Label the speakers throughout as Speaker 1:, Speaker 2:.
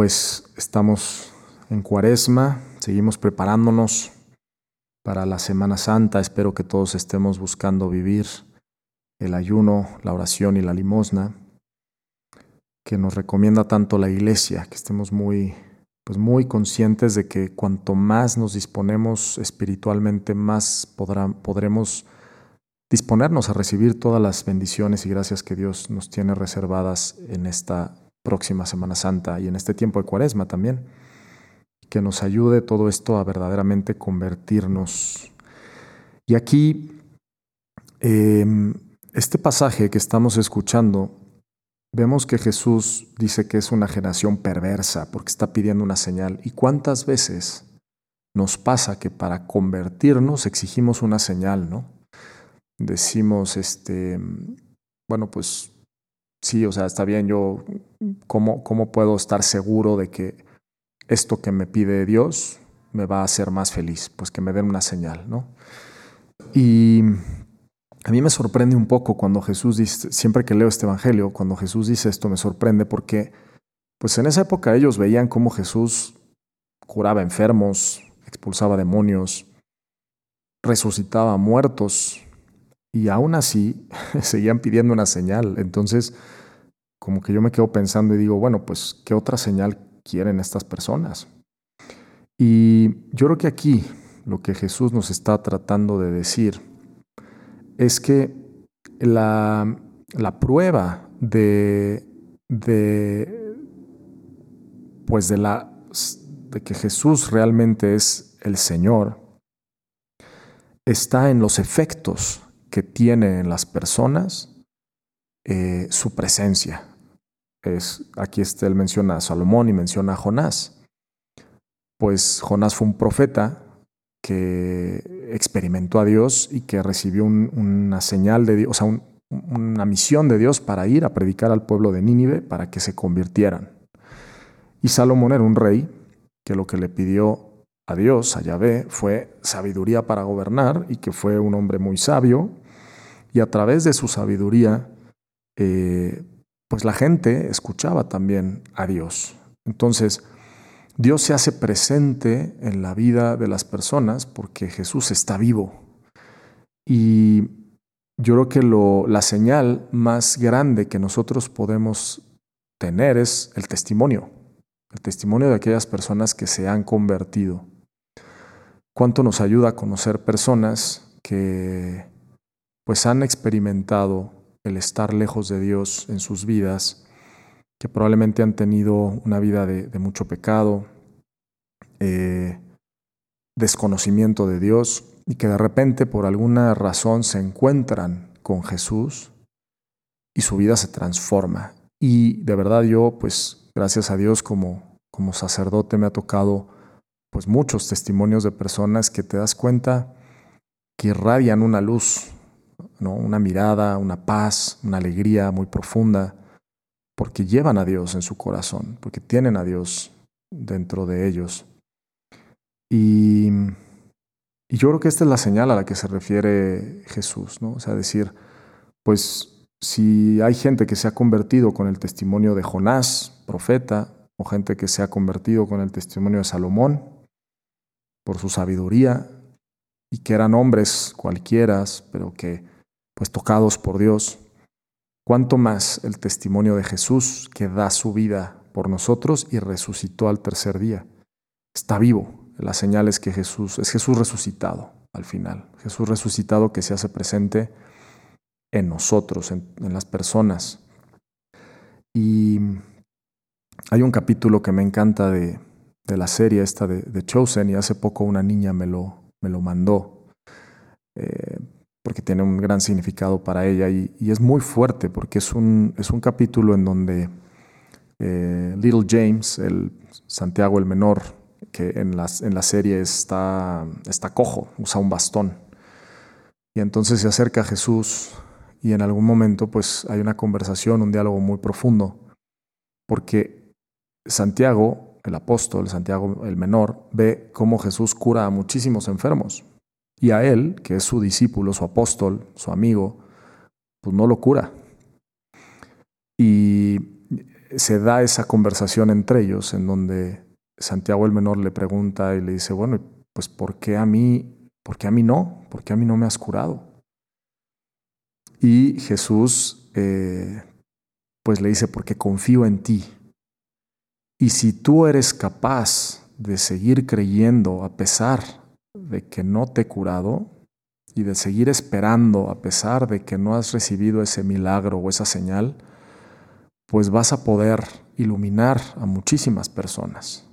Speaker 1: Pues estamos en cuaresma, seguimos preparándonos para la Semana Santa, espero que todos estemos buscando vivir el ayuno, la oración y la limosna, que nos recomienda tanto la Iglesia, que estemos muy, pues muy conscientes de que cuanto más nos disponemos espiritualmente, más podremos disponernos a recibir todas las bendiciones y gracias que Dios nos tiene reservadas en esta próxima Semana Santa y en este tiempo de Cuaresma también. Que nos ayude todo esto a verdaderamente convertirnos. Y aquí, em, este pasaje que estamos escuchando, vemos que Jesús dice que es una generación perversa porque está pidiendo una señal. ¿Y cuántas veces nos pasa que para convertirnos exigimos una señal, ¿no? Decimos, este, bueno, pues sí, o sea, está bien, yo, ¿cómo, ¿cómo puedo estar seguro de que esto que me pide Dios me va a hacer más feliz? Pues que me den una señal, ¿no? Y a mí me sorprende un poco cuando Jesús dice, siempre que leo este Evangelio, cuando Jesús dice esto me sorprende porque, pues en esa época ellos veían cómo Jesús curaba enfermos, expulsaba demonios, resucitaba muertos, y aún así seguían pidiendo una señal. Entonces, como que yo me quedo pensando y digo, bueno, pues, ¿qué otra señal quieren estas personas? Y yo creo que aquí lo que Jesús nos está tratando de decir es que la, la prueba de, de, pues de, la, de que Jesús realmente es el Señor está en los efectos que tiene en las personas eh, su presencia. Es, aquí él menciona a Salomón y menciona a Jonás. Pues Jonás fue un profeta que experimentó a Dios y que recibió una señal de Dios, o sea, una misión de Dios para ir a predicar al pueblo de Nínive para que se convirtieran. Y Salomón era un rey que lo que le pidió a Dios, a Yahvé, fue sabiduría para gobernar y que fue un hombre muy sabio y a través de su sabiduría, eh, pues la gente escuchaba también a Dios. Entonces, Dios se hace presente en la vida de las personas porque Jesús está vivo. Y yo creo que lo, la señal más grande que nosotros podemos tener es el testimonio, el testimonio de aquellas personas que se han convertido. ¿Cuánto nos ayuda a conocer personas que pues han experimentado el estar lejos de Dios en sus vidas, que probablemente han tenido una vida de, mucho pecado, eh, desconocimiento de Dios, y que de repente por alguna razón se encuentran con Jesús y su vida se transforma. Y de verdad yo, pues gracias a Dios como, como sacerdote me ha tocado pues muchos testimonios de personas que te das cuenta que irradian una luz una mirada, una paz, una alegría muy profunda, porque llevan a Dios en su corazón, porque tienen a Dios dentro de ellos. Y, y, yo creo que esta es la señal a la que se refiere Jesús, ¿no? O sea, decir, pues si hay gente que se ha convertido con el testimonio de Jonás, profeta, o gente que se ha convertido con el testimonio de Salomón, por su sabiduría, y que eran hombres cualquiera, pero que pues tocados por Dios, cuánto más el testimonio de Jesús que da su vida por nosotros y resucitó al tercer día. Está vivo, la señal es que Jesús es Jesús resucitado al final. Jesús resucitado que se hace presente en nosotros, en, las personas. Y hay un capítulo que me encanta de, la serie esta de, Chosen y hace poco una niña me lo, me lo mandó. Eh, porque tiene un gran significado para ella y, es muy fuerte porque es un, es un capítulo en donde eh, Little James, el Santiago el menor, que en, en la serie está, está cojo, usa un bastón. Y entonces se acerca a Jesús y en algún momento pues hay una conversación, un diálogo muy profundo, porque Santiago, el apóstol, Santiago el menor, ve cómo Jesús cura a muchísimos enfermos y a él, que es su discípulo, su apóstol, su amigo, pues no lo cura. Y se da esa conversación entre ellos en donde Santiago el menor le pregunta y le dice, bueno, pues ¿por qué a mí, por qué a mí no? ¿Por qué a mí no me has curado? Y Jesús eh, pues le dice, porque confío en ti. Y si tú eres capaz de seguir creyendo a pesar de que no te he curado y de seguir esperando a pesar de que no has recibido ese milagro o esa señal, pues vas a poder iluminar a muchísimas personas.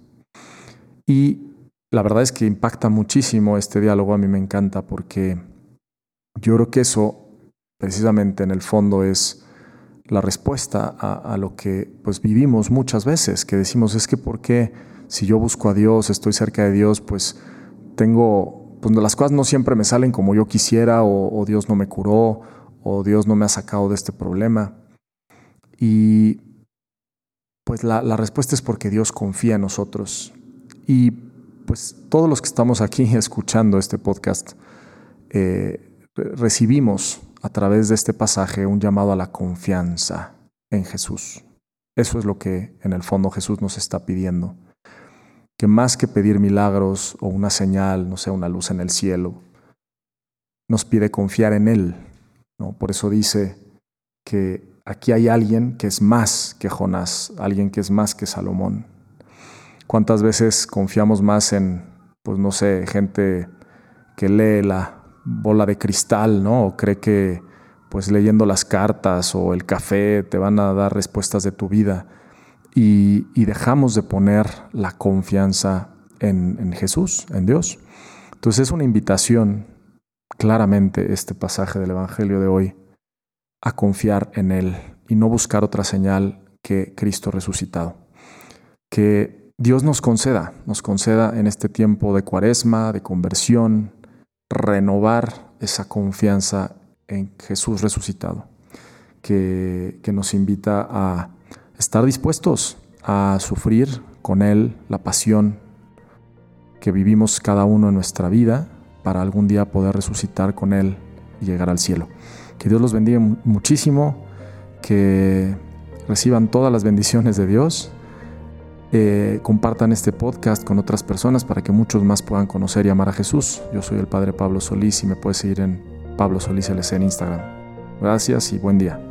Speaker 1: Y la verdad es que impacta muchísimo este diálogo, a mí me encanta porque yo creo que eso precisamente en el fondo es la respuesta a, lo que pues vivimos muchas veces, que decimos es que por qué si yo busco a Dios, estoy cerca de Dios, pues tengo, pues las cosas no siempre me salen como yo quisiera o, Dios no me curó o Dios no me ha sacado de este problema. Y pues la, respuesta es porque Dios confía en nosotros. Y pues todos los que estamos aquí escuchando este podcast, eh, recibimos a través de este pasaje un llamado a la confianza en Jesús. Eso es lo que en el fondo Jesús nos está pidiendo que más que pedir milagros o una señal, no sé, una luz en el cielo, nos pide confiar en Él. ¿no? Por eso dice que aquí hay alguien que es más que Jonás, alguien que es más que Salomón. ¿Cuántas veces confiamos más en, pues no sé, gente que lee la bola de cristal, ¿no? O cree que pues leyendo las cartas o el café te van a dar respuestas de tu vida y, dejamos de poner la confianza en, en Jesús, en Dios. Entonces es una invitación, claramente, este pasaje del Evangelio de hoy, a confiar en Él y no buscar otra señal que Cristo resucitado. Que Dios nos conceda, nos conceda en este tiempo de cuaresma, de conversión, renovar esa confianza en Jesús resucitado, que, nos invita a estar dispuestos a sufrir con Él la pasión que vivimos cada uno en nuestra vida para algún día poder resucitar con Él y llegar al cielo. Que Dios los bendiga muchísimo, que reciban todas las bendiciones de Dios, eh, compartan este podcast con otras personas para que muchos más puedan conocer y amar a Jesús. Yo soy el Padre Pablo Solís y me puedes seguir en Pablo Solís LC en Instagram. Gracias y buen día.